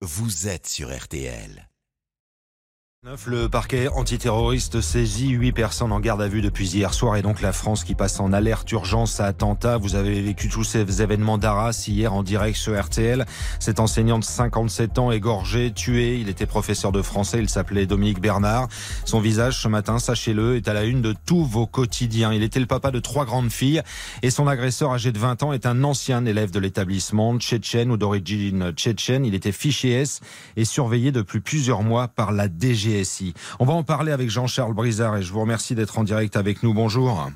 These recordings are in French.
vous êtes sur RTL. Le parquet antiterroriste saisit huit personnes en garde à vue depuis hier soir et donc la France qui passe en alerte urgence à attentat. Vous avez vécu tous ces événements d'Arras hier en direct sur RTL. Cet enseignant de 57 ans égorgé, tué. Il était professeur de français. Il s'appelait Dominique Bernard. Son visage ce matin, sachez-le, est à la une de tous vos quotidiens. Il était le papa de trois grandes filles et son agresseur âgé de 20 ans est un ancien élève de l'établissement tchétchène ou d'origine tchétchène. Il était fiché S et surveillé depuis plusieurs mois par la On va en parler avec Jean-Charles Brizard et je vous remercie d'être en direct avec nous. Bonjour.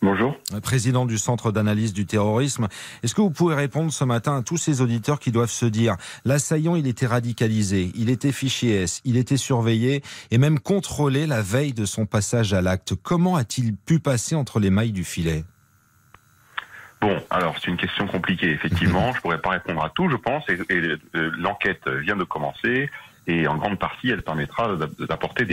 Bonjour. Président du Centre d'analyse du terrorisme. Est-ce que vous pouvez répondre ce matin à tous ces auditeurs qui doivent se dire l'assaillant, il était radicalisé, il était fiché S, il était surveillé et même contrôlé la veille de son passage à l'acte. Comment a-t-il pu passer entre les mailles du filet? Bon, alors c'est une question compliquée, effectivement. je pourrais pas répondre à tout, je pense, et, euh, l'enquête vient de commencer et en grande partie, elle permettra d'apporter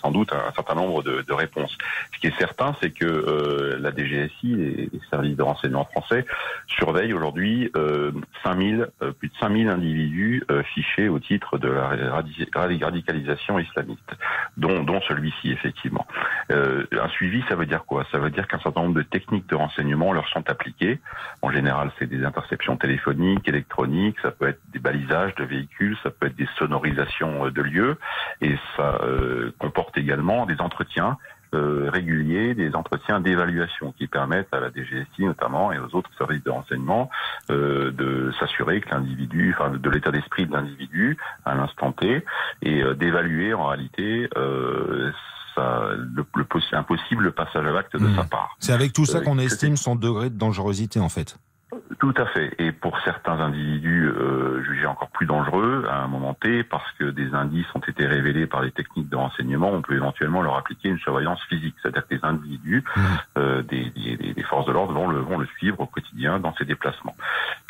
sans doute un certain nombre de, réponses. Ce qui est certain, c'est que euh, la DGSI les services de renseignement français surveillent aujourd'hui euh, 5000, euh, plus de 5000 individus fichés au titre de la radicalisation islamiste, dont, dont celui-ci effectivement. Un suivi, ça veut dire quoi? Ça veut dire qu'un certain nombre de techniques de renseignement leur sont appliquées. En général, c'est des interceptions téléphoniques, électroniques, ça peut être des balisages de véhicules, ça peut être des sonorisations euh, de lieux et ça euh, comporte également des entretiens euh, réguliers, des entretiens d'évaluation qui permettent à la DGSI notamment et aux autres services de renseignement de s'assurer que l'individu, enfin de l'état d'esprit de l'individu à l'instant T et d'évaluer en réalité ça, le, le, impossible passage à l'acte de hmm. sa part. C'est avec tout ça qu'on estime son degré de dangerosité en fait. Tout à fait. Et pour certains individus euh, jugés encore plus dangereux à un moment T, parce que des indices ont été révélés par les techniques de renseignement, on peut éventuellement leur appliquer une surveillance physique. C'est-à-dire que les individus mmh. euh, des, des, des, forces de l'ordre vont le, vont le suivre au quotidien dans ses déplacements.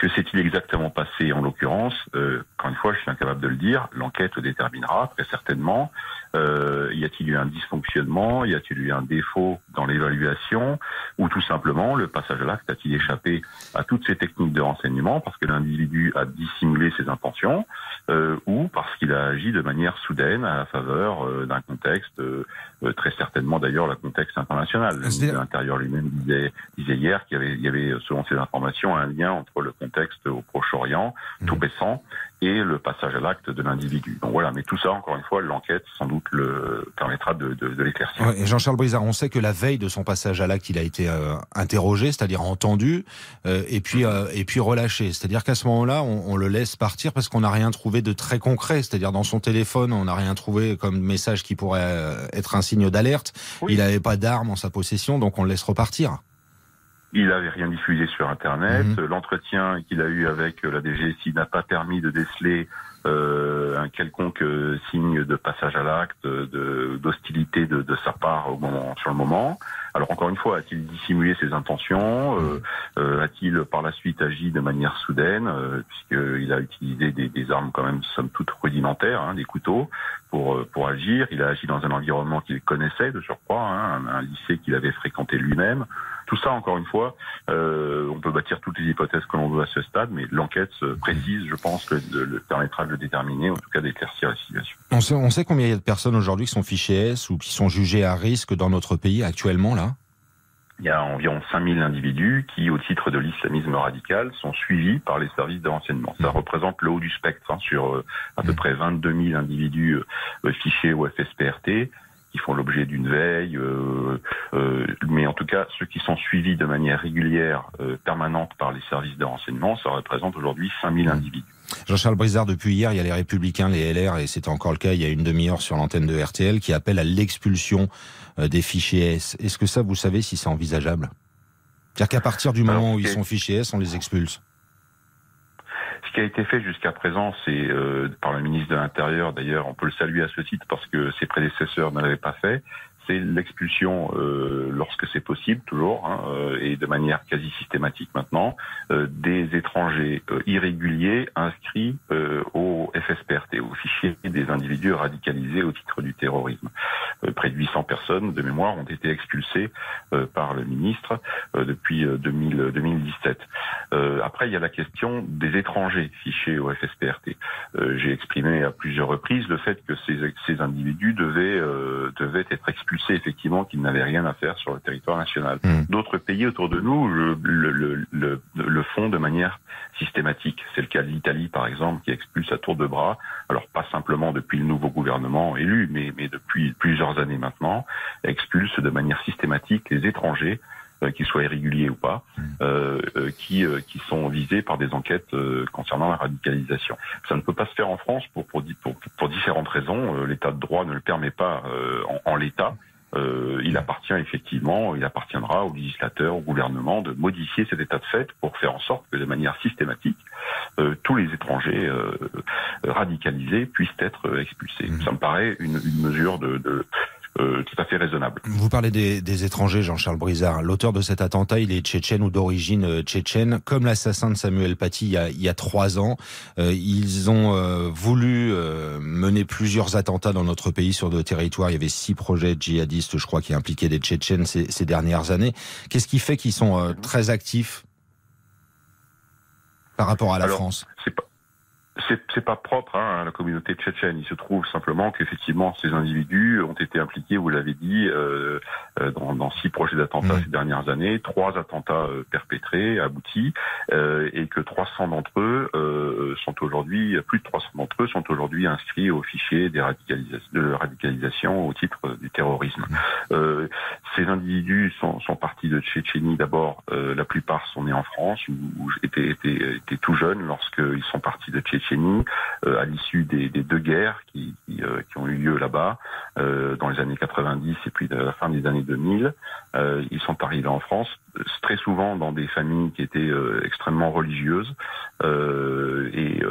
Que s'est-il exactement passé en l'occurrence? Euh, Encore une fois, je suis incapable de le dire. L'enquête déterminera très certainement. Euh, y a-t-il eu un dysfonctionnement? Y a-t-il eu un défaut dans l'évaluation? Ou tout simplement, le passage à l'acte a-t-il échappé à toutes ces techniques de renseignement parce que l'individu a dissimulé ses intentions euh, ou parce qu'il a agi de manière soudaine à la faveur euh, d'un contexte, euh, très certainement d'ailleurs le contexte international. L'intérieur lui-même disait, disait hier qu'il y avait, il y avait, selon ses informations, un lien entre le contexte au Proche-Orient, mmh. tout baissant, et le passage à l'acte de l'individu. Donc voilà, mais tout ça, encore une fois, l'enquête sans doute le permettra de, de, de l'éclaircir. Ouais, Jean-Charles Brizard, on sait que la veille de son passage à l'acte, il a été euh, interrogé, c'est-à-dire entendu, euh, et puis euh, et puis relâché. C'est-à-dire qu'à ce moment-là, on, on, le laisse partir parce qu'on n'a rien trouvé de très concret. C'est-à-dire dans son téléphone, on n'a rien trouvé comme message qui pourrait être un signe d'alerte. Oui. Il n'avait pas d'armes en sa possession, donc on le laisse repartir. Il n'avait rien diffusé sur Internet. Mmh. L'entretien qu'il a eu avec la DGSI n'a pas permis de déceler euh, un quelconque euh, signe de passage à l'acte, d'hostilité de, de, de, sa part au moment, sur le moment. Alors encore une fois, a-t-il dissimulé ses intentions? Euh, euh, A-t-il par la suite agi de manière soudaine, euh, puisqu'il a utilisé des, des, armes quand même somme toute rudimentaires, hein, des couteaux, pour euh, pour agir Il a agi dans un environnement qu'il connaissait de surcroît, hein, un, un lycée qu'il avait fréquenté lui-même. Tout ça, encore une fois, euh, on peut bâtir toutes les hypothèses que l'on veut à ce stade, mais l'enquête précise, je pense, le, le, permettra de le déterminer, en tout cas d'éclaircir la situation. On sait, on sait combien il y a de personnes aujourd'hui qui sont fichées S ou qui sont jugées à risque dans notre pays actuellement, là? Il y a environ 5000 individus qui, au titre de l'islamisme radical, sont suivis par les services de renseignement. Ça représente le haut du spectre hein, sur euh, à peu près 22 000 individus euh, fichés au FSPRT qui font l'objet d'une veille, euh, euh, mais en tout cas ceux qui sont suivis de manière régulière, euh, permanente par les services de renseignement, ça représente aujourd'hui 5000 individus. Jean-Charles Brizard, depuis hier, il y a les Républicains, les LR, et c'était encore le cas il y a une demi-heure sur l'antenne de RTL, qui appellent à l'expulsion des fichiers S. Est-ce que ça, vous savez si c'est envisageable? C'est-à-dire qu'à partir du moment Alors, où ils sont fichiers S, on les expulse? Ce qui a été fait jusqu'à présent, c'est euh, par le ministre de l'Intérieur, d'ailleurs, on peut le saluer à ce titre parce que ses prédécesseurs ne l'avaient pas fait, c'est l'expulsion euh, lorsque c'est possible, toujours, hein, euh, et de manière quasi systématique maintenant, des étrangers irréguliers inscrits au FSPRT, au fichier des individus radicalisés au titre du terrorisme. près de 800 personnes de mémoire ont été expulsées par le ministre depuis 2000, 2017. après, il y a la question des étrangers fichés au FSPRT. J'ai exprimé à plusieurs reprises le fait que ces, ces individus devaient, devaient être expulsés, effectivement, qu'ils n'avaient rien à faire sur le territoire national. Mmh. D'autres pays autour de nous le, le, le, le font de manière systématique. C'est le cas de l'Italie, par exemple, qui expulse à tour de bras, alors pas simplement depuis le nouveau gouvernement élu, mais, mais depuis plusieurs années maintenant, expulse de manière systématique les étrangers euh, qu'ils soient irréguliers ou pas, mmh. euh, euh, qui, qui sont visés par des enquêtes concernant la radicalisation. Ça ne peut pas se faire en France pour, pour, pour, pour différentes raisons. L'état de droit ne le permet pas en, en l'état. Euh, il appartient effectivement, il appartiendra au législateur, au gouvernement de modifier cet état de fait pour faire en sorte que de manière systématique, étrangers euh, radicalisés puissent être expulsés. Mmh. Ça me paraît une, une mesure de, de euh, tout à fait raisonnable. Vous parlez des, des étrangers, Jean-Charles Brizard. L'auteur de cet attentat, il est tchétchène ou d'origine euh, tchétchène, comme l'assassin de Samuel Paty il y a, il y a trois ans. Euh, ils ont euh, voulu euh, mener plusieurs attentats dans notre pays sur nos territoires. Il y avait six projets djihadistes, je crois, qui impliquaient des tchétchènes ces, ces dernières années. Qu'est-ce qui fait qu'ils sont très actifs par rapport à la Alors, France? C'est pas propre hein, à la communauté tchétchène. Il se trouve simplement qu'effectivement ces individus ont été impliqués, vous l'avez dit, euh, euh dans, dans, six projets d'attentats mmh. ces dernières années, trois attentats euh, perpétrés, aboutis, euh, et que 300 d'entre eux euh, sont aujourd'hui, plus de 300 d'entre eux sont aujourd'hui inscrits au fichier des radicalisations, de radicalisation au titre du terrorisme. Mmh. ces individus sont, sont, partis de Tchétchénie d'abord. la plupart sont nés en France ou étaient, étaient, étaient tout jeunes lorsqu'ils sont partis de Tchétchénie euh, à l'issue des, deux guerres qui, qui, euh, ont eu lieu là-bas euh, dans les années 90 et puis à la fin des années 2000. ils sont arrivés en France très souvent dans des familles qui étaient extrêmement religieuses et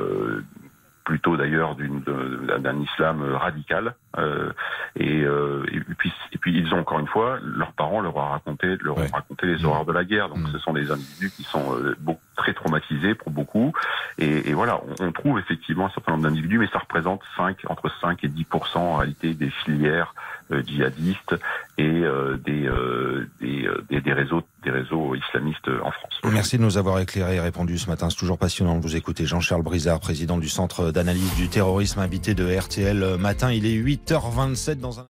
plutôt d'ailleurs d'un islam radical. Euh, et, euh, et, puis, et puis ils ont encore une fois, leurs parents leur ont raconté, leur ont raconté les horreurs de la guerre. Donc mmh. ce sont des individus qui sont euh, beaucoup, très traumatisés pour beaucoup. Et, et voilà, on, on, trouve effectivement un certain nombre d'individus, mais ça représente 5, entre 5 et 10 en réalité des filières euh, djihadistes et euh, des, des, des, des, réseaux des réseaux islamistes en France. Merci de nous avoir éclairé et répondu ce matin. C'est toujours passionnant de vous écouter. Jean-Charles Brizard, président du Centre d'analyse du terrorisme, invité de RTL matin. Il est 8h27 dans un...